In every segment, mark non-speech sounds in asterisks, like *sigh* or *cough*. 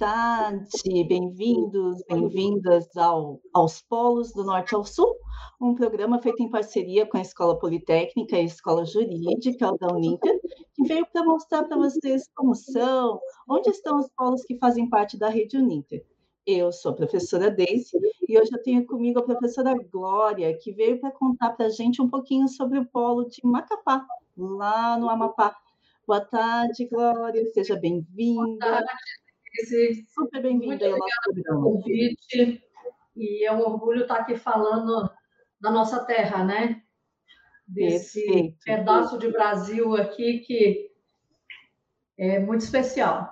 Tarde, bem-vindos, bem-vindas ao, aos Polos do Norte ao Sul, um programa feito em parceria com a Escola Politécnica e a Escola Jurídica da Uninter, que veio para mostrar para vocês como são, onde estão os polos que fazem parte da rede Uninter. Eu sou a professora Deise e hoje eu tenho comigo a professora Glória, que veio para contar para a gente um pouquinho sobre o polo de Macapá, lá no Amapá. Boa tarde, Glória, seja bem-vinda. Boa tarde, esse Super bem-vinda ao nosso convite. E é um orgulho estar aqui falando da nossa terra, né? Desse Perfeito. pedaço de Brasil aqui que é muito especial.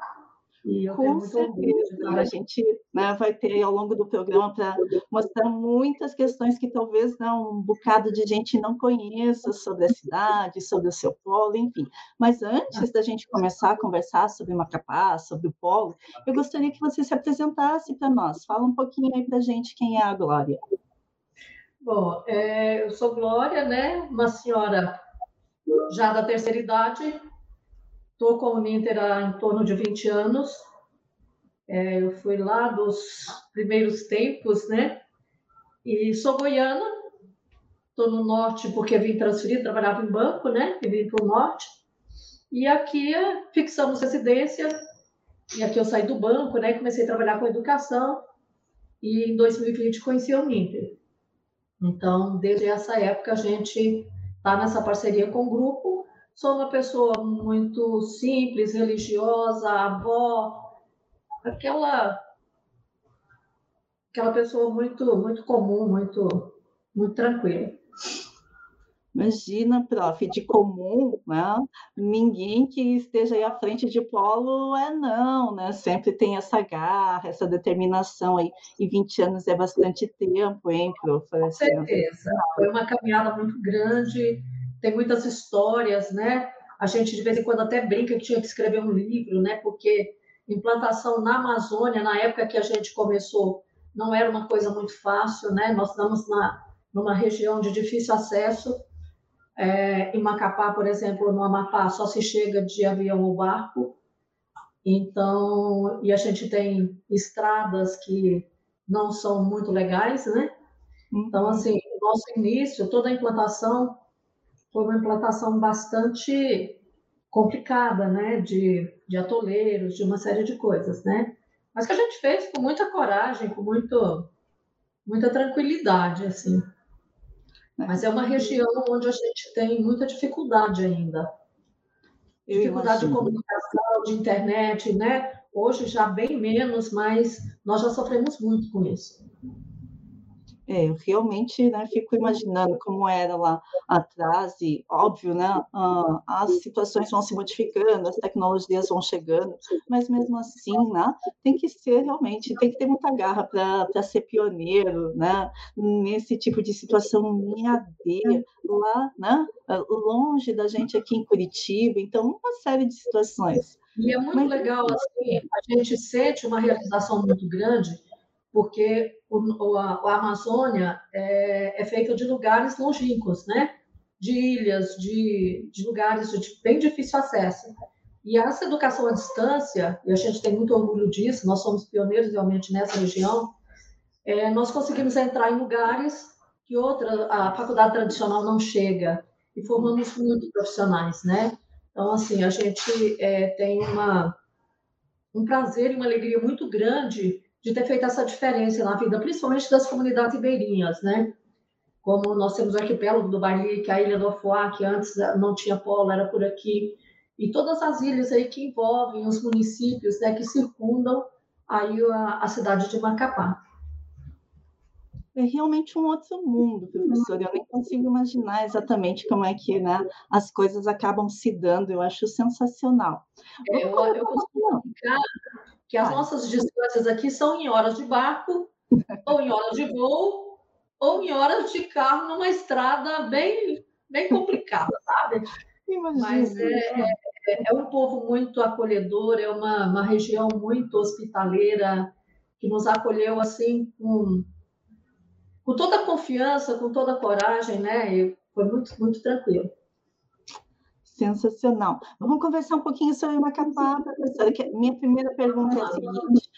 E eu Com certeza, a gente né, vai ter ao longo do programa para mostrar muitas questões que talvez né, um bocado de gente não conheça sobre a cidade, sobre o seu polo, enfim. Mas antes da gente começar a conversar sobre Macapá, sobre o polo, eu gostaria que você se apresentasse para nós. Fala um pouquinho aí para a gente quem é a Glória. Bom, é, eu sou Glória, né? Uma senhora já da terceira idade, Estou com o Ninter há em torno de 20 anos. É, eu fui lá dos primeiros tempos, né? E sou goiana. Estou no norte porque vim transferir, trabalhava em banco, né? E vim para o norte. E aqui fixamos residência. E aqui eu saí do banco, né? Comecei a trabalhar com educação. E em 2020 conheci o Ninter. Então, desde essa época, a gente está nessa parceria com o grupo Sou uma pessoa muito simples, religiosa, avó, aquela aquela pessoa muito muito comum, muito muito tranquila. Imagina, prof, de comum, né? ninguém que esteja aí à frente de polo é não, né? Sempre tem essa garra, essa determinação aí. E 20 anos é bastante tempo, hein, prof? Com certeza. Foi uma caminhada muito grande, tem muitas histórias, né? A gente de vez em quando até brinca que tinha que escrever um livro, né? Porque implantação na Amazônia, na época que a gente começou, não era uma coisa muito fácil, né? Nós estamos na, numa região de difícil acesso. É, em Macapá, por exemplo, no Amapá, só se chega de avião ou barco. Então, e a gente tem estradas que não são muito legais, né? Então, uhum. assim, o nosso início, toda a implantação foi uma implantação bastante complicada, né, de, de atoleiros, de uma série de coisas, né, mas que a gente fez com muita coragem, com muito, muita tranquilidade, assim. Mas é uma região onde a gente tem muita dificuldade ainda. Dificuldade de comunicação, de internet, né? Hoje já bem menos, mas nós já sofremos muito com isso. É, eu realmente né, fico imaginando como era lá atrás, e óbvio, né, uh, as situações vão se modificando, as tecnologias vão chegando, mas mesmo assim, né, tem que ser realmente, tem que ter muita garra para ser pioneiro, né, nesse tipo de situação AD, lá, né, longe da gente aqui em Curitiba, então, uma série de situações. E é muito mas, legal, assim, a gente sente uma realização muito grande, porque o, a, a Amazônia é, é feita de lugares longínquos, né? De ilhas, de, de lugares de bem difícil acesso. E essa educação à distância, e a gente tem muito orgulho disso, nós somos pioneiros realmente nessa região, é, nós conseguimos entrar em lugares que outra, a faculdade tradicional não chega, e formamos muitos profissionais, né? Então, assim, a gente é, tem uma, um prazer e uma alegria muito grande de ter feito essa diferença na vida, principalmente das comunidades ribeirinhas, né? Como nós temos o arquipélago do Bali, que é a ilha do Ofoá, que antes não tinha polo, era por aqui, e todas as ilhas aí que envolvem os municípios, né, que circundam aí a, a cidade de Macapá. É realmente um outro mundo, professor. Eu nem consigo imaginar exatamente como é que né, as coisas acabam se dando. Eu acho sensacional. É, eu, eu costumo que as nossas distâncias aqui são em horas de barco, ou em horas de voo, ou em horas de carro numa estrada bem, bem complicada, sabe? Imagina. Mas é, é, é, um povo muito acolhedor, é uma, uma região muito hospitaleira, que nos acolheu assim com, com toda a confiança, com toda a coragem, né? E foi muito, muito tranquilo. Sensacional. Vamos conversar um pouquinho sobre Macapá, professora. minha primeira pergunta é a seguinte: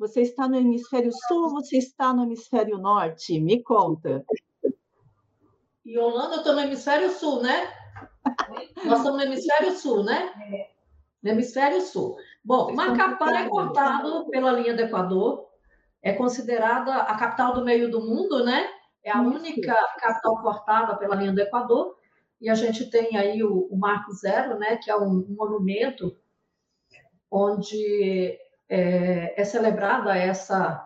você está no hemisfério sul ou você está no hemisfério norte? Me conta. E Holanda, eu estou no hemisfério sul, né? Nós estamos no hemisfério sul, né? No hemisfério sul. Bom, Macapá é cortado pela linha do Equador, é considerada a capital do meio do mundo, né? É a única capital cortada pela linha do Equador e a gente tem aí o, o Marco Zero, né, que é um, um monumento onde é, é, celebrada essa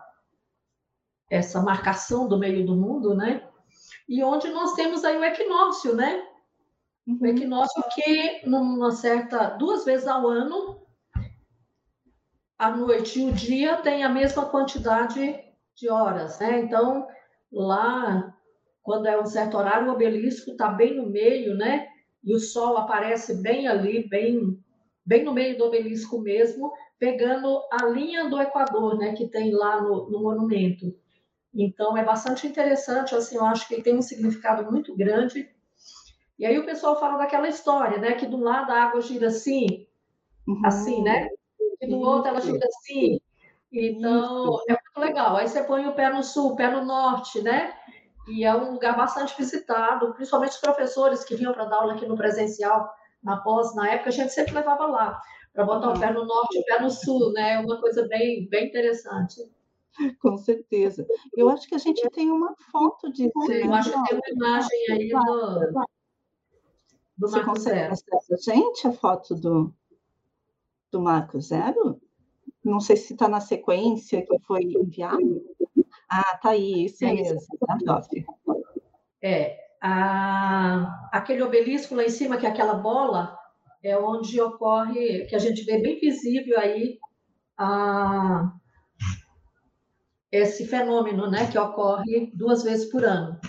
essa marcação do meio do mundo, né? E onde nós temos aí o equinócio, né? Uhum. O equinócio que numa certa duas vezes ao ano a noite e o dia tem a mesma quantidade de horas, né? Então lá quando é um certo horário, o obelisco está bem no meio, né? E o sol aparece bem ali, bem, bem no meio do obelisco mesmo, pegando a linha do Equador, né? Que tem lá no, no monumento. Então, é bastante interessante, assim, eu acho que tem um significado muito grande. E aí o pessoal fala daquela história, né? Que do lado a água gira assim, uhum. assim, né? E do outro ela gira assim. Então, Isso. é muito legal. Aí você põe o pé no sul, o pé no norte, né? E é um lugar bastante visitado, principalmente os professores que vinham para dar aula aqui no presencial, na pós, na época, a gente sempre levava lá, para botar o pé no norte e o pé no sul, né? É uma coisa bem, bem interessante. Com certeza. Eu acho que a gente tem uma foto disso. Sim, né? Eu acho que tem uma imagem aí do, do Você Marco consegue a gente a foto do, do Marco Zero? Não sei se está na sequência que foi enviado. Ah, tá aí, isso é mesmo. Tá é, a, aquele obelisco lá em cima, que é aquela bola, é onde ocorre, que a gente vê bem visível aí a, esse fenômeno, né, que ocorre duas vezes por ano.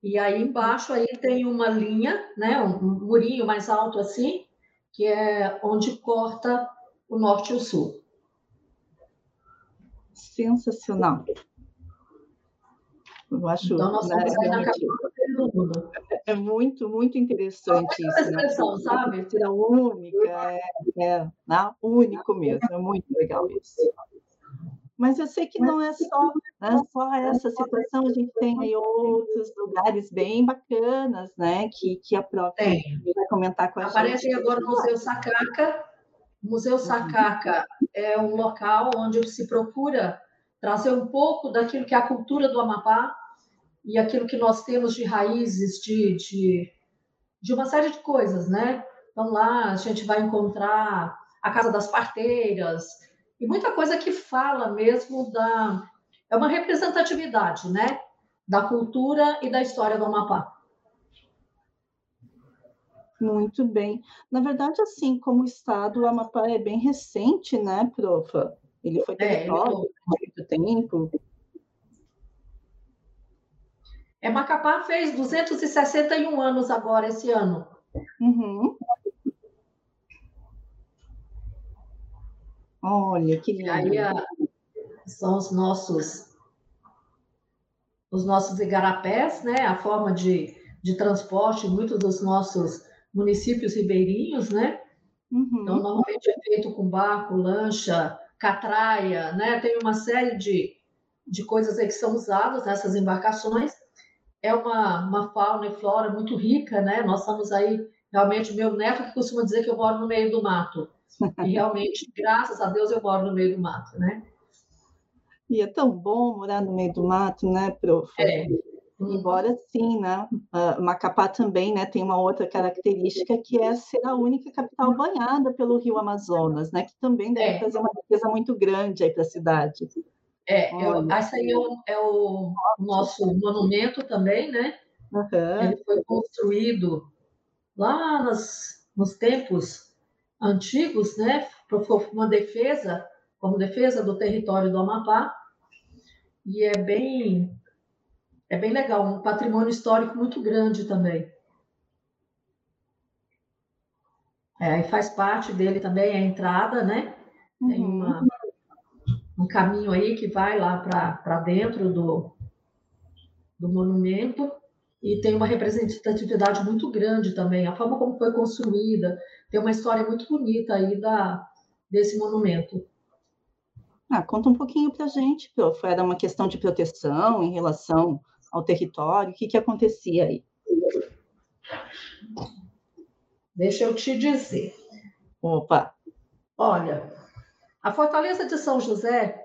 E aí embaixo aí tem uma linha, né, um, um murinho mais alto assim, que é onde corta o norte e o sul sensacional. Eu acho então, nós né, é muito, muito interessante isso. Né? Expressão, né? sabe? Ser única, é, é né? único mesmo, é muito legal isso. Mas eu sei que não é só, né, só essa situação, a gente tem aí outros lugares bem bacanas, né? Que, que a própria vai comentar com a Aparece gente. Aparece agora o Museu Sacaca. O Museu Sacaca é um local onde se procura trazer um pouco daquilo que é a cultura do Amapá e aquilo que nós temos de raízes, de, de, de uma série de coisas, né? Então lá a gente vai encontrar a Casa das Parteiras e muita coisa que fala mesmo da... É uma representatividade, né? Da cultura e da história do Amapá. Muito bem. Na verdade, assim, como Estado, o Amapá é bem recente, né, profa? Ele foi território é, muito tempo. É, Macapá fez 261 anos agora, esse ano. Uhum. Olha, que lindo. Aí a, são os nossos os nossos igarapés, né? A forma de, de transporte muitos dos nossos municípios ribeirinhos, né? Uhum. Então, normalmente é feito com barco, lancha, catraia, né? Tem uma série de, de coisas aí que são usadas nessas embarcações. É uma, uma fauna e flora muito rica, né? Nós estamos aí, realmente, meu neto que costuma dizer que eu moro no meio do mato. *laughs* E realmente, graças a Deus, eu moro no meio do mato, né? E é tão bom morar no meio do mato, né, prof? É. Embora sim, né? Macapá também né, tem uma outra característica que é ser a única capital banhada pelo rio Amazonas, né? Que também deve é. trazer uma riqueza muito grande aí para a cidade. É, eu, essa aí é o, é o, nosso monumento também, né? Uhum. Ele foi construído lá nas, nos tempos antigos, né? Uma defesa, como defesa do território do Amapá, e é bem é bem legal, um patrimônio histórico muito grande também. É, e faz parte dele também a entrada, né? Tem uhum. uma, um caminho aí que vai lá para dentro do, do monumento. e tem uma representatividade muito grande também. A forma como foi construída, tem uma história muito bonita aí da, desse monumento. Ah, conta um pouquinho para a gente, prof. Era uma questão de proteção em relação ao território? O que, que acontecia aí? Deixa eu te dizer. Opa! Olha, a Fortaleza de São José,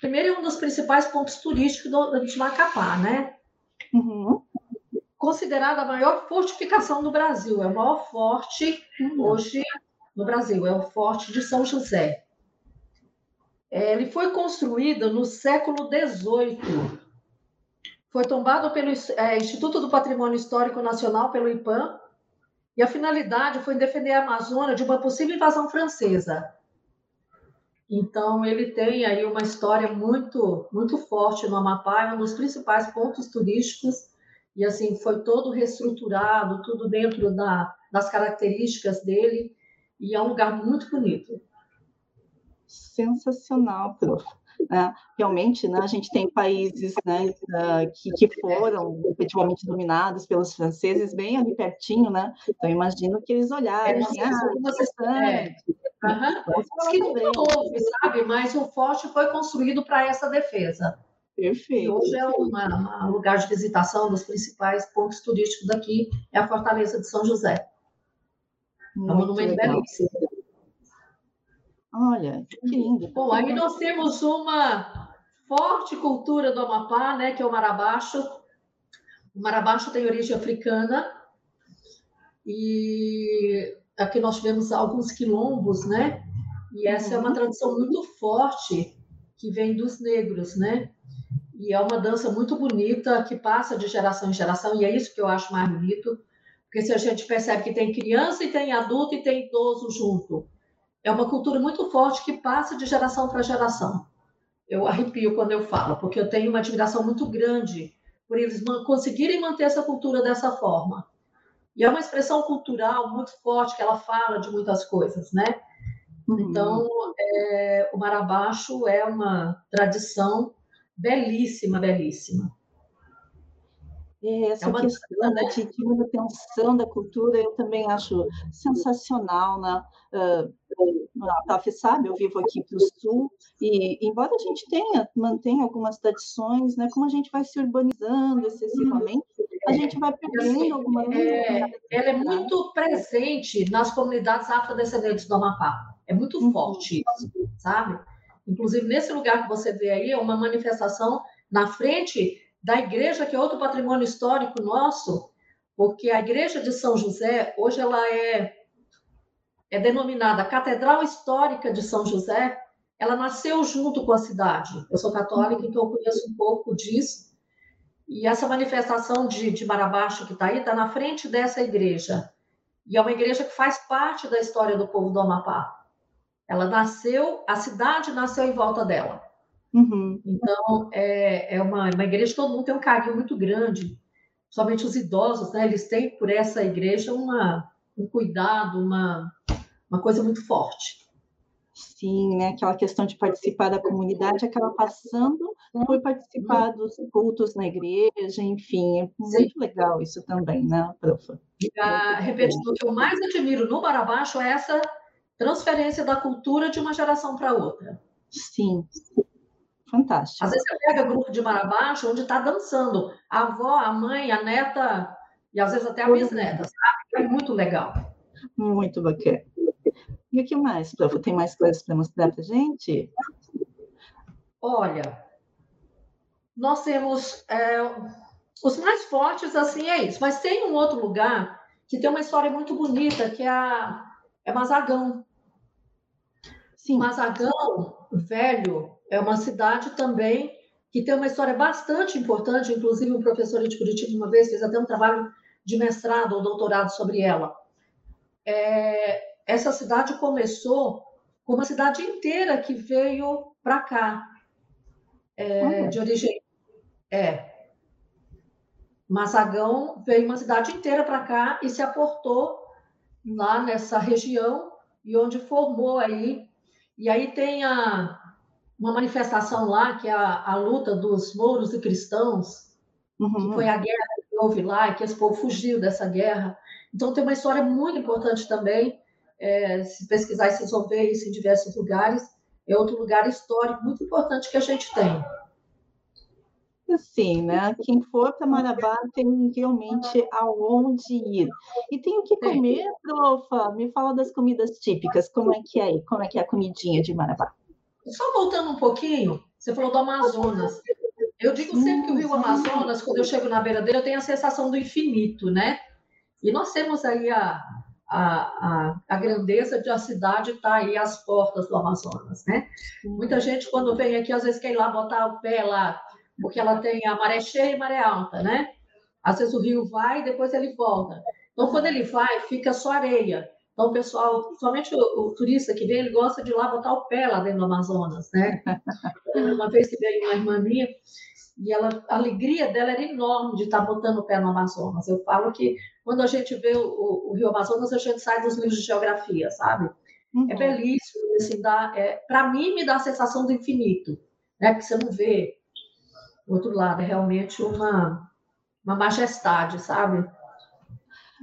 primeiro é um dos principais pontos turísticos do, de Macapá, né? Uhum. Considerada a maior fortificação do Brasil, é o maior forte uhum. hoje no Brasil, é o Forte de São José. É, ele foi construído no século XVIII. Foi tombado pelo é, Instituto do Patrimônio Histórico Nacional, pelo IPAM, e a finalidade foi defender a Amazônia de uma possível invasão francesa. Então, ele tem aí uma história muito, muito forte no Amapá, é um dos principais pontos turísticos, e assim, foi todo reestruturado, tudo dentro da, das características dele, e é um lugar muito bonito. Sensacional, prof. É, realmente, né, a gente tem países né, uh, que, que, foram efetivamente dominados pelos franceses bem ali pertinho, né? Então, imagino que eles olharam, é, assim, ah, é. Uhum. que não houve, sabe? Mas o forte foi construído para essa defesa. Perfeito. E hoje é um lugar de visitação dos principais pontos turísticos daqui, é a Fortaleza de São José. Muito é um monumento belíssimo. Olha, que lindo. Bom, aí nós temos uma forte cultura do Amapá, né, que é o Marabaixo. O Marabaixo tem origem africana e aqui nós tivemos alguns quilombos, né? E essa é uma uhum. tradição muito forte que vem dos negros, né? E é uma dança muito bonita que passa de geração em geração e é isso que eu acho mais bonito, porque se a gente percebe que tem criança e tem adulto e tem idoso junto, é uma cultura muito forte que passa de geração para geração. Eu arrepio quando eu falo, porque eu tenho uma admiração muito grande por eles conseguirem manter essa cultura dessa forma. E é uma expressão cultural muito forte, que ela fala de muitas coisas, né? Uhum. Então, é, o Marabaixo é uma tradição belíssima, belíssima. É, essa é questão né, de, de manutenção da cultura eu também acho sensacional, né? Uh, a PAF sabe, eu vivo aqui para o sul, e embora a gente tenha, mantenha algumas tradições, né, como a gente vai se urbanizando excessivamente, a gente vai perdendo assim, algumas é, Ela é muito presente nas comunidades afrodescendentes do Amapá. É muito uhum. forte isso, sabe? Inclusive, nesse lugar que você vê aí, é uma manifestação na frente da igreja, que é outro patrimônio histórico nosso, porque a igreja de São José, hoje ela é, é denominada Catedral Histórica de São José, ela nasceu junto com a cidade. Eu sou católica, então eu conheço um pouco disso. E essa manifestação de, de Marabaixo que está aí, está na frente dessa igreja. E é uma igreja que faz parte da história do povo do Amapá. Ela nasceu, a cidade nasceu em volta dela. Uhum. Então, é, é uma, uma igreja, todo mundo tem um carinho muito grande, somente os idosos, né? Eles têm por essa igreja uma, um cuidado, uma, uma coisa muito forte. Sim, né? Aquela questão de participar da comunidade acaba passando por participar dos cultos na igreja, enfim, é muito Sim. legal isso também, né, profa? Ah, repetindo, o que eu mais admiro no Barabaixo é essa transferência da cultura de uma geração para outra. Sim, Fantástico. Às vezes você pega grupo de Marabaixo onde está dançando a avó, a mãe, a neta e às vezes até a bisneta, sabe? É muito legal. Muito bacana. E o que mais, prof? Tem mais coisas para mostrar para gente? Olha, nós temos é, os mais fortes, assim, é isso. Mas tem um outro lugar que tem uma história muito bonita, que é, a, é Mazagão. Sim. Mazagão, velho, é uma cidade também que tem uma história bastante importante, inclusive um professor de Curitiba uma vez fez até um trabalho de mestrado ou doutorado sobre ela. É, essa cidade começou com uma cidade inteira que veio para cá, é, uhum. de origem. É. Massagão veio uma cidade inteira para cá e se aportou lá nessa região e onde formou aí. E aí tem a, uma manifestação lá, que é a, a luta dos mouros e cristãos, uhum. que foi a guerra houve lá, que esse povo fugiu dessa guerra. Então, tem uma história muito importante também, é, se pesquisar e vocês vão ver isso em diversos lugares, é outro lugar histórico muito importante que a gente tem. Sim, né? Quem for para Marabá tem realmente aonde ir. E tem o que comer, profa? Me fala das comidas típicas. Como é que é aí? Como é que é a comidinha de Marabá? Só voltando um pouquinho, você falou do Amazonas. Eu digo sempre que o Rio Amazonas, quando eu chego na beira dele, eu tenho a sensação do infinito, né? E nós temos aí a, a, a, a grandeza de a cidade estar tá aí às portas do Amazonas, né? Muita gente, quando vem aqui, às vezes quer ir lá botar o pé lá, porque ela tem a maré cheia e maré alta, né? Às vezes o rio vai e depois ele volta. Então, quando ele vai, fica só areia. Então, o pessoal, somente o, o, turista que vem, ele gosta de ir lá botar o pé lá dentro do Amazonas, né? *laughs* Uma vez que veio uma irmã minha, e ela, a alegria dela era enorme de estar botando o pé no Amazonas. Eu falo que quando a gente vê o, o Rio Amazonas, a gente sai dos livros de geografia, sabe? É uhum. É belíssimo, assim, dá, é, para mim me dá a sensação do infinito, né? Porque você não vê o outro lado, é realmente uma, uma majestade, sabe?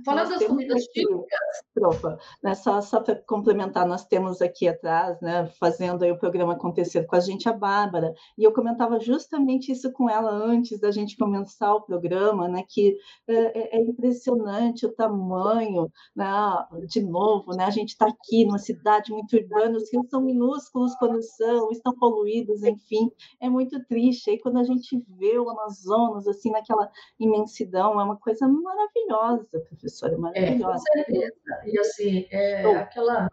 Falando das comidas típicas. Tropa, né? Só, só para complementar, nós temos aqui atrás, né, fazendo o programa acontecer com a gente, a Bárbara, e eu comentava justamente isso com ela antes da gente começar o programa, né, que é, é, é impressionante o tamanho, né, de novo, né, a gente está aqui numa cidade muito urbana, os rios são minúsculos quando são, estão poluídos, enfim, é muito triste. Aí quando a gente vê o Amazonas, assim, naquela imensidão, é uma coisa maravilhosa, professor professora maravilhosa. É, com certeza. E assim, é aquela.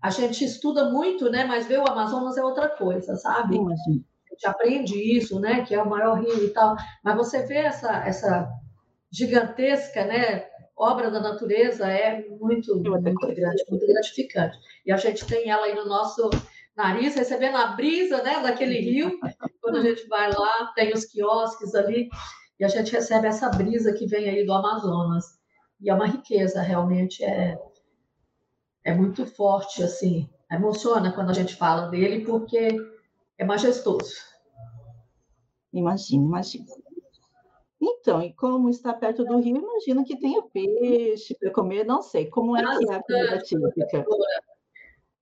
A gente estuda muito, né? Mas ver o Amazonas é outra coisa, sabe? Imagina. A gente aprende isso, né? Que é o maior rio e tal. Mas você vê essa, essa gigantesca, né? Obra da natureza é muito, muito grande, muito gratificante. E a gente tem ela aí no nosso nariz, recebendo a brisa né, daquele rio. Quando a gente vai lá, tem os quiosques ali, e a gente recebe essa brisa que vem aí do Amazonas e é uma riqueza, realmente é, é muito forte, assim, emociona quando a gente fala dele, porque é majestoso. Imagina, imagina. Então, e como está perto do rio, imagino que tenha peixe para comer, não sei, como é que é a comida típica?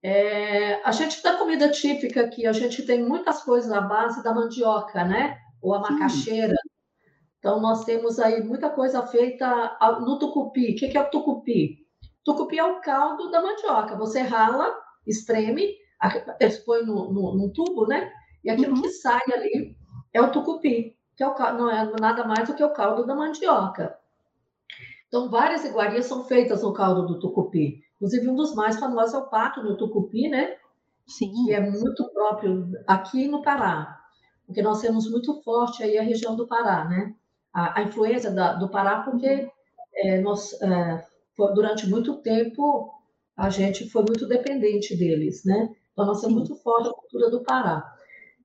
É, a gente da comida típica aqui, a gente tem muitas coisas à base da mandioca, né? Ou a macaxeira. Sim. Então, nós temos aí muita coisa feita no tucupi. O que é o tucupi? Tucupi é o caldo da mandioca. Você rala, espreme, expõe no, no, num tubo, né? E aquilo uhum. que sai ali é o tucupi, que é o, não é nada mais do que o caldo da mandioca. Então, várias iguarias são feitas no caldo do tucupi. Inclusive, um dos mais famosos é o pato no tucupi, né? Sim. Que é muito próprio aqui no Pará. Porque nós temos muito forte aí a região do Pará, né? A, a influência da, do Pará, porque é, nós, é, durante muito tempo, a gente foi muito dependente deles, né? Então, nós temos muito forte a cultura do Pará.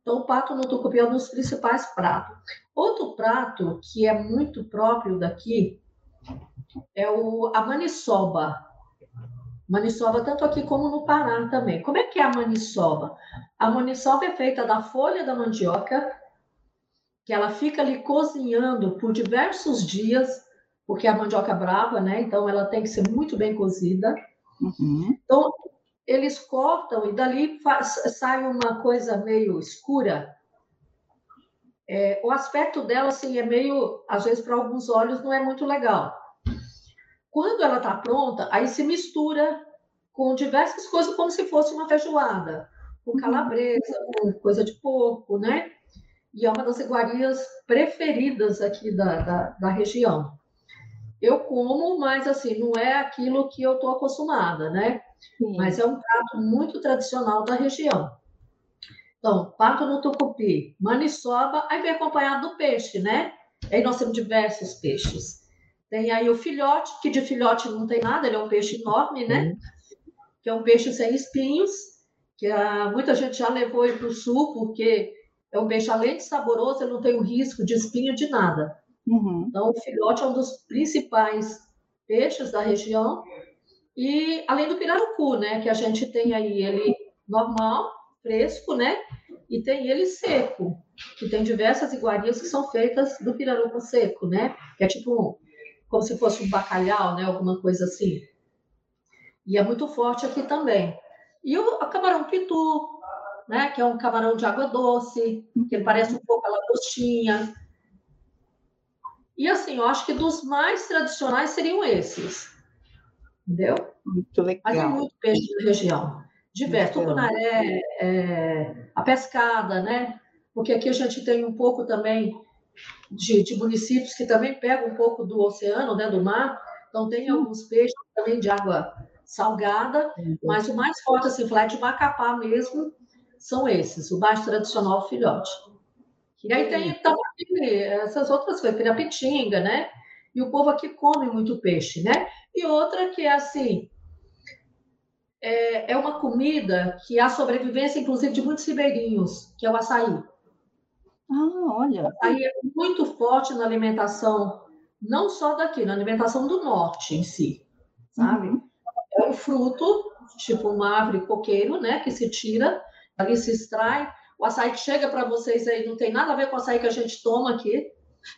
Então, o pato no tucupi é um dos principais pratos. Outro prato que é muito próprio daqui é o, a maniçoba. Maniçoba, tanto aqui como no Pará também. Como é que é a maniçoba? A maniçoba é feita da folha da mandioca, que ela fica ali cozinhando por diversos dias, porque é a mandioca brava, né? Então ela tem que ser muito bem cozida. Uhum. Então eles cortam e dali faz, sai uma coisa meio escura. É, o aspecto dela assim é meio, às vezes para alguns olhos não é muito legal. Quando ela está pronta, aí se mistura com diversas coisas como se fosse uma feijoada, com uhum. calabresa, com coisa de porco, né? E é uma das iguarias preferidas aqui da, da, da região. Eu como, mas assim, não é aquilo que eu estou acostumada, né? Sim. Mas é um prato muito tradicional da região. Então, pato no tucupi, maniçoba, aí vem acompanhado do peixe, né? Aí nós temos diversos peixes. Tem aí o filhote, que de filhote não tem nada, ele é um peixe enorme, né? Uhum. Que é um peixe sem espinhos, que a, muita gente já levou ele para o sul, porque é um peixe, além de saboroso, ele não tem o risco de espinho de nada. Uhum. Então, o filhote é um dos principais peixes da região. E além do pirarucu, né? Que a gente tem aí ele normal, fresco, né? E tem ele seco, que tem diversas iguarias que são feitas do pirarucu seco, né? Que é tipo como se fosse um bacalhau, né? Alguma coisa assim. E é muito forte aqui também. E o camarão pitu, né? Que é um camarão de água doce, que ele parece um pouco a lagostinha. E assim, eu acho que dos mais tradicionais seriam esses. Entendeu? Muito legal. Mas tem muito peixe na região. Diverso. Tucunaré, é, a pescada, né? Porque aqui a gente tem um pouco também de, de, municípios que também pegam um pouco do oceano, né, do mar. Então tem alguns peixes também de água salgada, mas o mais forte, assim, falar de Macapá mesmo, são esses, o mais tradicional filhote. E aí tem também essas outras coisas, pirapitinga, né? E o povo aqui come muito peixe, né? E outra que é assim, é, é uma comida que há sobrevivência, inclusive, de muitos ribeirinhos, que é o açaí. Ah, olha. O açaí é muito forte na alimentação, não só daqui, na alimentação do norte em si, sabe? Uhum. É um fruto, tipo uma árvore coqueiro, né? Que se tira, ali se extrai. O açaí que chega para vocês aí não tem nada a ver com o açaí que a gente toma aqui.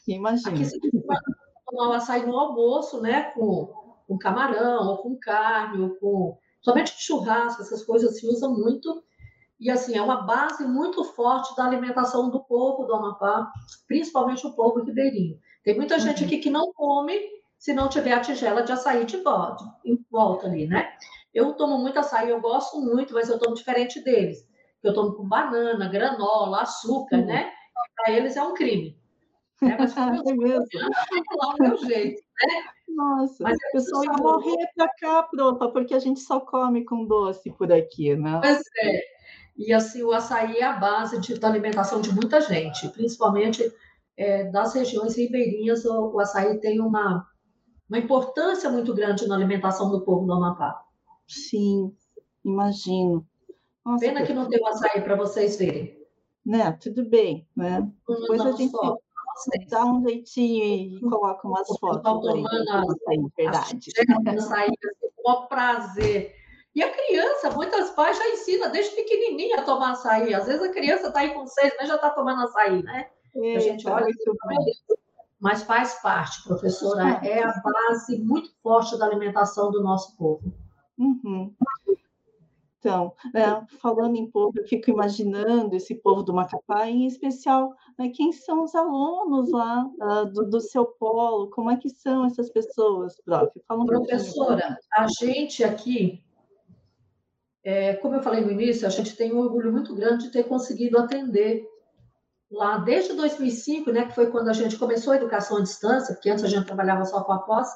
Imagina. Aqui se tomar o açaí no almoço, né? Com, com camarão, ou com carne, ou com. Somente churrasco, essas coisas se usam muito. E assim, é uma base muito forte da alimentação do povo do Amapá, principalmente o povo ribeirinho. Tem muita uhum. gente aqui que não come se não tiver a tigela de açaí de volta, em volta ali, né? Eu tomo muito açaí, eu gosto muito, mas eu tomo diferente deles. Eu tomo com banana, granola, açúcar, uhum. né? Para eles é um crime. Né? Mas *laughs* como eu é lá o meu jeito, né? Nossa, mas o pessoal ia morrer para cá, propa, porque a gente só come com doce por aqui, né? Pois é. E assim, o açaí é a base de, da alimentação de muita gente, principalmente é, das regiões ribeirinhas, o, o açaí tem uma, uma importância muito grande na alimentação do povo do Amapá. Sim, imagino. Nossa, Pena que não tem o açaí para vocês verem. Né, tudo bem, né? Depois a gente só. dá um jeitinho e coloca umas fotos aí. Açaí, verdade. Açaí, com prazer. E a criança, muitas pais já ensinam desde pequenininha a tomar açaí. Às vezes a criança está aí com seis, mas já está tomando açaí, né? Eita, a gente olha isso, mas faz parte, professora, é a base muito forte da alimentação do nosso povo. Uhum. Então, é, falando em povo, eu fico imaginando esse povo do Macapá, em especial, né, quem são os alunos lá uh, do, do, seu polo, como é que são essas pessoas, prof? Fala um Professora, a gente aqui é, como eu falei no início, a gente tem um orgulho muito grande de ter conseguido atender lá desde 2005, né, que foi quando a gente começou a educação à distância, porque antes a gente trabalhava só com a pós,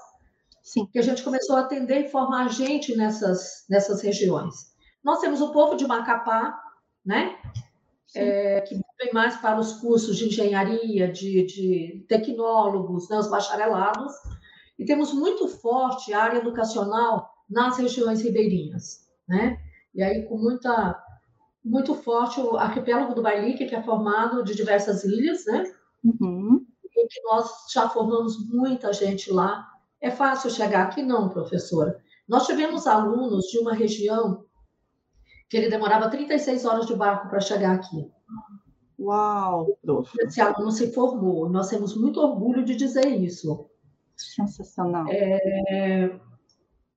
Sim. que a gente começou a atender e formar gente nessas, nessas regiões. Nós temos o povo de Macapá, né, é, que vem mais para os cursos de engenharia, de, de tecnólogos, né, os bacharelados, e temos muito forte a área educacional nas regiões ribeirinhas, né? E aí, com muita, muito forte, o arquipélago do Bailique, que é formado de diversas ilhas, né? Uhum. E que nós já formamos muita gente lá. É fácil chegar aqui? Não, professora. Nós tivemos alunos de uma região que ele demorava 36 horas de barco para chegar aqui. Uau. Esse aluno se formou. Nós temos muito orgulho de dizer isso. Sensacional. É...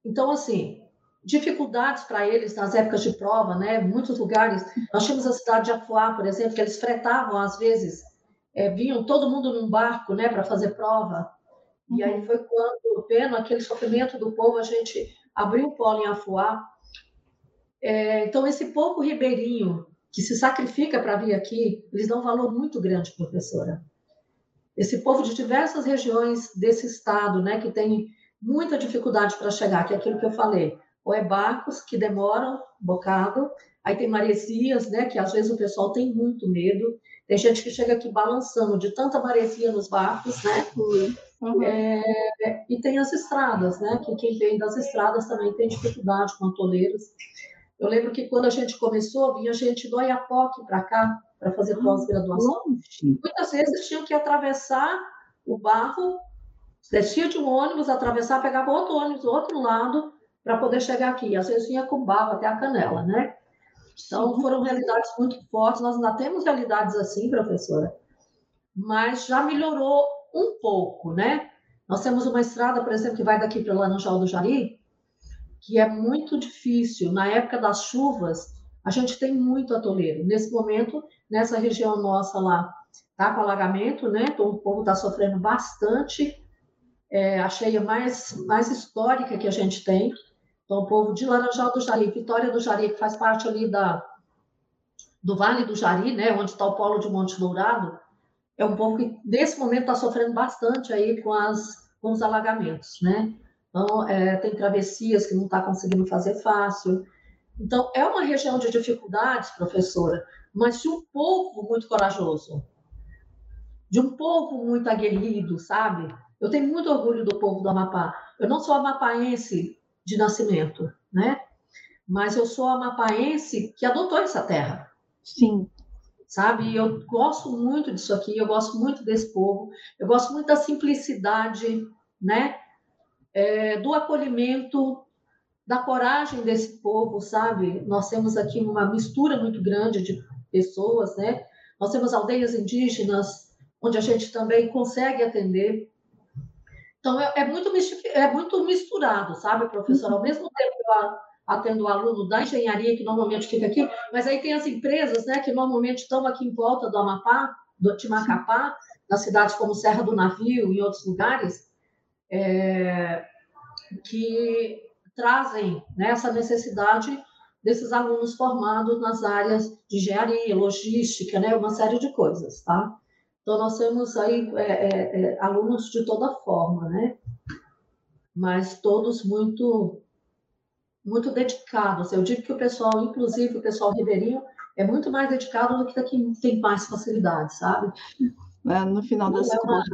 Então, assim, dificuldades para eles nas épocas de prova, né? Muitos lugares. Nós tínhamos a cidade de Afuá, por exemplo, que eles fretavam às vezes, é, vinham todo mundo num barco, né, para fazer prova. E aí uhum. foi quando, vendo aquele sofrimento do povo, a gente abriu o polo em Afuá. É, então, esse povo ribeirinho que se sacrifica para vir aqui, eles dão um valor muito grande, professora. Esse povo de diversas regiões desse estado, né, que tem muita dificuldade para chegar, que é aquilo que eu falei ou é barcos que demoram um bocado, aí tem maresias, né, que às vezes o pessoal tem muito medo, tem gente que chega aqui balançando de tanta maresia nos barcos, né, uhum. é, e tem as estradas, né, que quem vem das estradas também tem dificuldade com atoleiros. Eu lembro que quando a gente começou, vinha gente do Ayapoque para cá, para fazer ah, pós-graduação. Muitas vezes tinham que atravessar o barro, descia de um ônibus, atravessar, pegava outro ônibus do outro lado, para poder chegar aqui. Às vezes vinha com barro até a canela, né? Então, foram realidades muito fortes. Nós ainda temos realidades assim, professora, mas já melhorou um pouco, né? Nós temos uma estrada, por exemplo, que vai daqui para Laranjal do Jari, que é muito difícil. Na época das chuvas, a gente tem muito atoleiro. Nesse momento, nessa região nossa lá, tá com alagamento, né? Então, o povo está sofrendo bastante. É a cheia mais, mais histórica que a gente tem. Então, o povo de Laranjal do Jari, Vitória do Jari, que faz parte ali da, do Vale do Jari, né? Onde está o polo de Monte Dourado, é um povo que, nesse momento, está sofrendo bastante aí com, as, com os alagamentos, né? Então, é, tem travessias que não está conseguindo fazer fácil. Então, é uma região de dificuldades, professora, mas de um povo muito corajoso, de um povo muito aguerrido, sabe? Eu tenho muito orgulho do povo do Amapá. Eu não sou amapaense de nascimento, né? Mas eu sou amapaense que adotou essa terra. Sim sabe? Eu gosto muito disso aqui, eu gosto muito desse povo, eu gosto muito da simplicidade, né? É, do acolhimento, da coragem desse povo, sabe? Nós temos aqui uma mistura muito grande de pessoas, né? Nós temos aldeias indígenas, onde a gente também consegue atender. Então, é, é muito, é muito misturado, sabe, professor? Ao mesmo tempo, eu atendo o aluno da engenharia, que normalmente fica aqui, mas aí tem as empresas, né, que normalmente estão aqui em volta do Amapá, do Timacapá, nas cidades como Serra do Navio e outros lugares, é, que trazem né, essa necessidade desses alunos formados nas áreas de engenharia, logística, né, uma série de coisas, tá? Então, nós temos aí é, é, é alunos de toda forma, né? Mas todos muito muito dedicados. Eu digo que o pessoal, inclusive o pessoal ribeirinho, é muito mais dedicado do que quem tem mais facilidade, sabe? É, no final das é contas,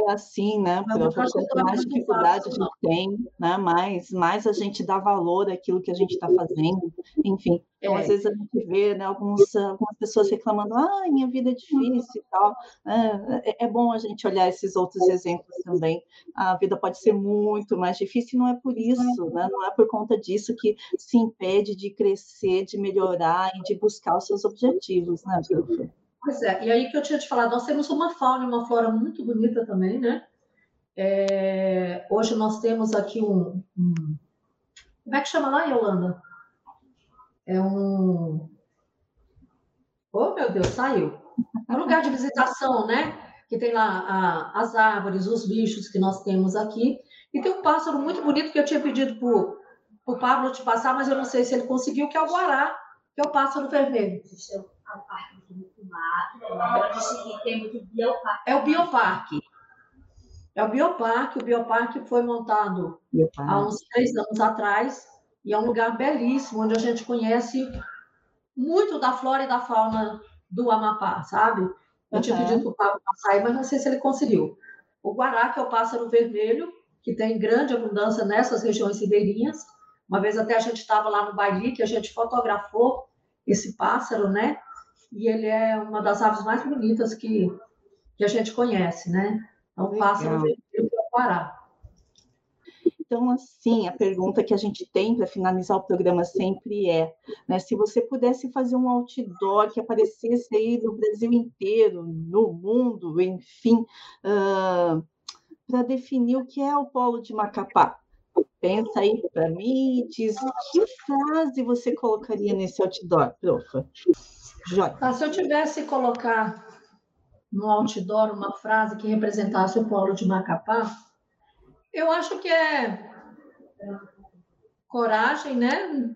é assim, né? Quanto mais dificuldade a gente tem, né? mais, mais a gente dá valor àquilo que a gente está fazendo. Enfim, então, é. às vezes a gente vê né, alguns, algumas pessoas reclamando, ah, minha vida é difícil e tal. É, é bom a gente olhar esses outros exemplos também. A vida pode ser muito mais difícil e não é por isso, né? não é por conta disso que se impede de crescer, de melhorar e de buscar os seus objetivos, né, professor? Pois é, e aí que eu tinha te falado, nós temos uma fauna e uma flora muito bonita também, né? É, hoje nós temos aqui um, um, Como é que chama lá, Yolanda? É um. Oh, meu Deus, saiu. É um lugar de visitação, né? Que tem lá a, as árvores, os bichos que nós temos aqui. E tem um pássaro muito bonito que eu tinha pedido para o Pablo te passar, mas eu não sei se ele conseguiu, que é o guará, que é o pássaro vermelho. É é o bioparque. É o bioparque. O bioparque foi montado bioparque. há uns três anos atrás e é um lugar belíssimo onde a gente conhece muito da flora e da fauna do Amapá, sabe? Eu uhum. tinha pedido para o Pablo passar aí, mas não sei se ele conseguiu. O guará, que é o pássaro vermelho, que tem grande abundância nessas regiões ribeirinhas. Uma vez até a gente estava lá no Baili, que a gente fotografou esse pássaro, né? E ele é uma das aves mais bonitas que, que a gente conhece, né? É um pássaro vermelho que é o Pará. Então, assim, a pergunta que a gente tem para finalizar o programa sempre é, né, se você pudesse fazer um outdoor que aparecesse aí no Brasil inteiro, no mundo, enfim, uh, para definir o que é o polo de Macapá. Pensa aí para mim, diz que frase você colocaria nesse outdoor, profa? Ah, se eu tivesse colocar no outdoor uma frase que representasse o polo de Macapá, eu acho que é coragem, né?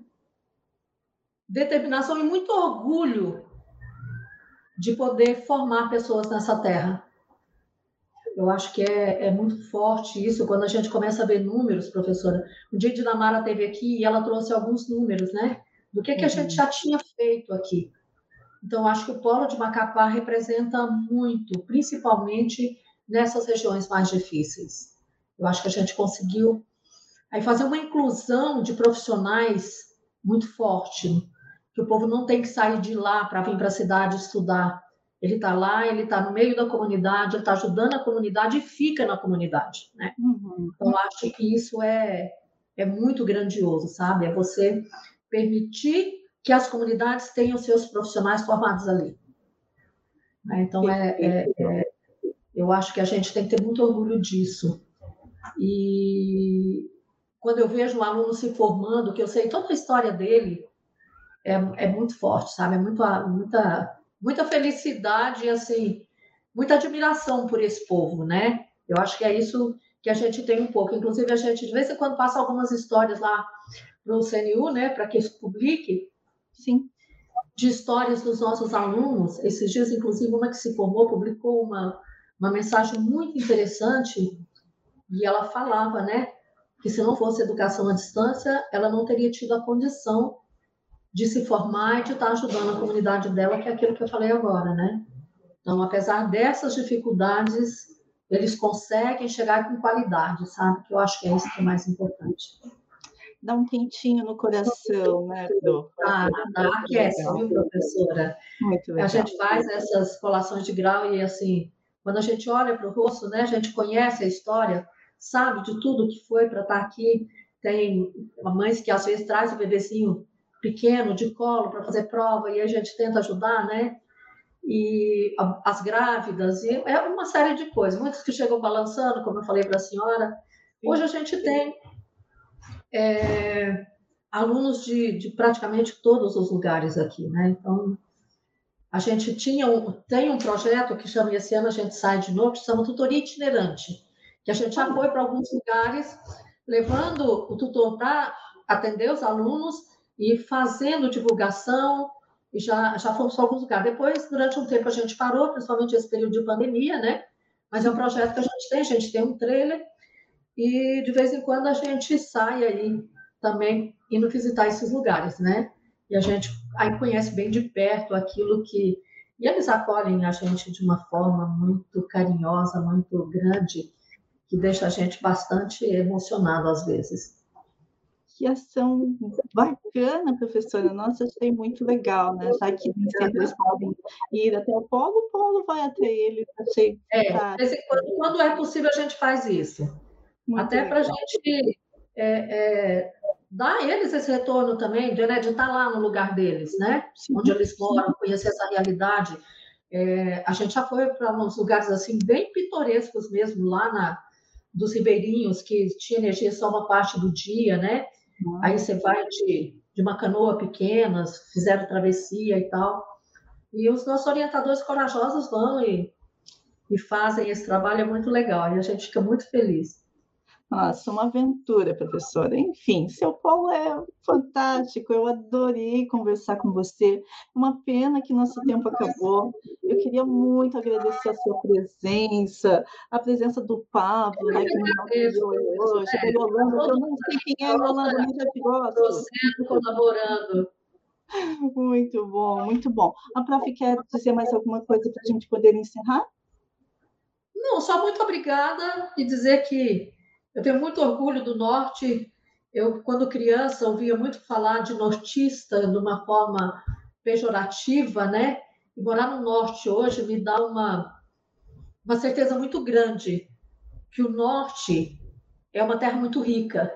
Determinação e muito orgulho de poder formar pessoas nessa terra. Eu acho que é, é, muito forte isso quando a gente começa a ver números, professora. O dia de Namara teve aqui e ela trouxe alguns números, né? Do que, que a gente uhum. já tinha feito aqui. Então, acho que o polo de Macapá representa muito, principalmente nessas regiões mais difíceis. Eu acho que a gente conseguiu aí fazer uma inclusão de profissionais muito forte, que o povo não tem que sair de lá para vir para a cidade estudar. Ele está lá, ele está no meio da comunidade, ele está ajudando a comunidade e fica na comunidade, né? Uhum. Então, acho que isso é, é muito grandioso, sabe? É você permitir que as comunidades tenham seus profissionais formados ali. Né? Então, é, é, é, Eu acho que a gente tem que ter muito orgulho disso. E quando eu vejo um aluno se formando, que eu sei toda a história dele, é, é muito forte, sabe? É muito, muita, muita felicidade assim, muita admiração por esse povo, né? Eu acho que é isso que a gente tem um pouco. Inclusive, a gente, de vez em quando, passa algumas histórias lá para o CNU, né? Para que isso publique. Sim. De histórias dos nossos alunos. Esses dias, inclusive, uma que se formou publicou uma, uma mensagem muito interessante e ela falava, né? Que se não fosse educação à distância, ela não teria tido a condição de se formar e de estar ajudando a comunidade dela, que é aquilo que eu falei agora, né? Então, apesar dessas dificuldades, eles conseguem chegar com qualidade, sabe? Que eu acho que é isso que é mais importante. Dá um quentinho no coração, né, Pro? Ah, aquece, viu, professora? Muito legal. A gente faz essas colações de grau e, assim, quando a gente olha para o rosto, né, a gente conhece a história, sabe de tudo que foi para estar aqui. Tem mães que às vezes traz o bebezinho pequeno de colo para fazer prova e a gente tenta ajudar, né? E as grávidas, e é uma série de coisas. Muitos que chegam balançando, como eu falei para a senhora. Hoje a gente tem é, alunos de, de, praticamente todos os lugares aqui, né? Então, a gente tinha um, tem um projeto que chama, esse ano a gente sai de novo, que chama Tutoria Itinerante, que a gente já foi para alguns lugares, levando o tutor para atender os alunos e fazendo divulgação, e já, já fomos para alguns lugares. Depois, durante um tempo, a gente parou, principalmente esse período de pandemia, né? Mas é um projeto que a gente tem, a gente tem um trailer, e de vez em quando a gente sai aí também indo visitar esses lugares, né? E a gente aí conhece bem de perto aquilo que. E eles acolhem a gente de uma forma muito carinhosa, muito grande, que deixa a gente bastante emocionado às vezes. Que ação bacana, professora. Nossa, achei muito legal, né? Já que sempre eles podem ir até o polo, o polo vai até eles. Achei é, quando, quando é possível, a gente faz isso. Muito até para a gente é, é, dar a eles esse retorno também, de, né, de estar lá no lugar deles, né? Sim, Onde eles moram, conhecer essa realidade. É, a gente já foi para uns lugares assim bem pitorescos mesmo, lá na, dos ribeirinhos, que tinha energia só uma parte do dia, né? Aí você vai de, de uma canoa pequena, fizeram travessia e tal. E os nossos orientadores corajosos vão e, e fazem esse trabalho, é muito legal, e a gente fica muito feliz. Nossa, uma aventura, professora. Enfim, seu Paulo é fantástico, eu adorei conversar com você. Uma pena que nosso tempo acabou. Eu queria muito agradecer a sua presença, a presença do Pablo, né, que me apoiou hoje, da Yolanda, eu não sei quem é a Yolanda, mas te gosto. colaborando. Muito bom, muito bom. A prof quer dizer mais alguma coisa para a gente poder encerrar? Não, só muito obrigada e dizer que eu tenho muito orgulho do Norte. Eu, quando criança, ouvia muito falar de nortista de uma forma pejorativa, né? E morar no Norte hoje me dá uma, uma certeza muito grande que o Norte é uma terra muito rica,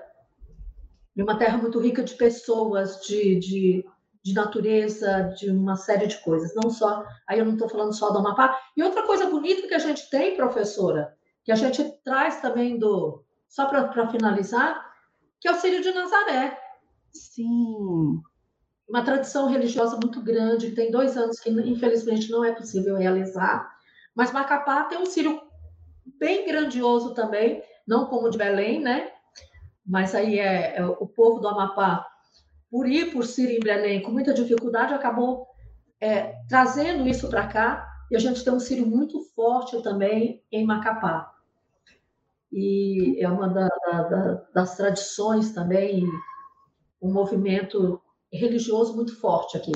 e uma terra muito rica de pessoas, de, de, de natureza, de uma série de coisas. Não só, aí eu não estou falando só do Amapá. E outra coisa bonita que a gente tem, professora, que a gente traz também do, só para finalizar, que é o Círio de Nazaré. Sim. Uma tradição religiosa muito grande, tem dois anos que infelizmente não é possível realizar, mas Macapá tem um Círio bem grandioso também, não como o de Belém, né? Mas aí é, é o povo do Amapá, por ir por Círio em Belém com muita dificuldade, acabou é, trazendo isso para cá, e a gente tem um Círio muito forte também em Macapá e é uma da, da, das tradições também, um movimento religioso muito forte aqui.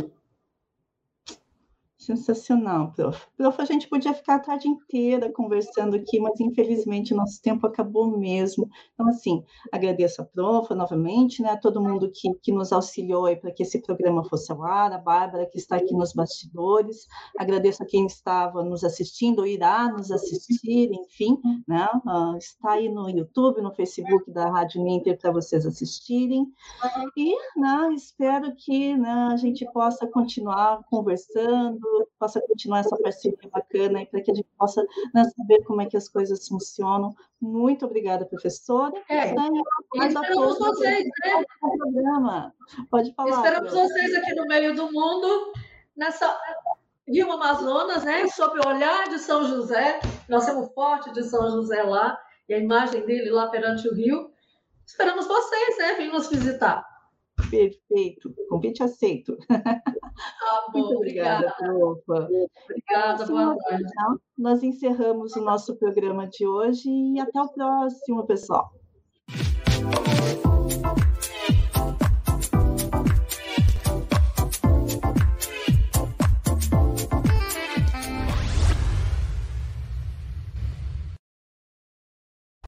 Sensacional, prof. Prof, a gente podia ficar a tarde inteira conversando aqui, mas infelizmente nosso tempo acabou mesmo. Então, assim, agradeço a prof novamente, né, a todo mundo que, que nos auxiliou para que esse programa fosse ao ar, a Bárbara que está aqui nos bastidores, agradeço a quem estava nos assistindo, ou irá nos assistir, enfim, né, uh, está aí no YouTube, no Facebook da Rádio Ninter para vocês assistirem. E né, espero que né, a gente possa continuar conversando, possa continuar essa parceria bacana e para que a gente possa né, saber como é que as coisas funcionam. Muito obrigada, professora. É, e esperamos vocês, né? Programa. Pode falar. Esperamos vocês aqui no meio do mundo, nessa Rio Amazonas, né? Sob o olhar de São José. Nós temos o forte de São José lá, e a imagem dele lá perante o rio. Esperamos vocês, né? Vim nos visitar. Perfeito, convite aceito. Tá bom, Muito obrigada, Profa. Obrigada, boa tarde. Nós, então, nós encerramos o nosso programa de hoje e até o próximo, pessoal.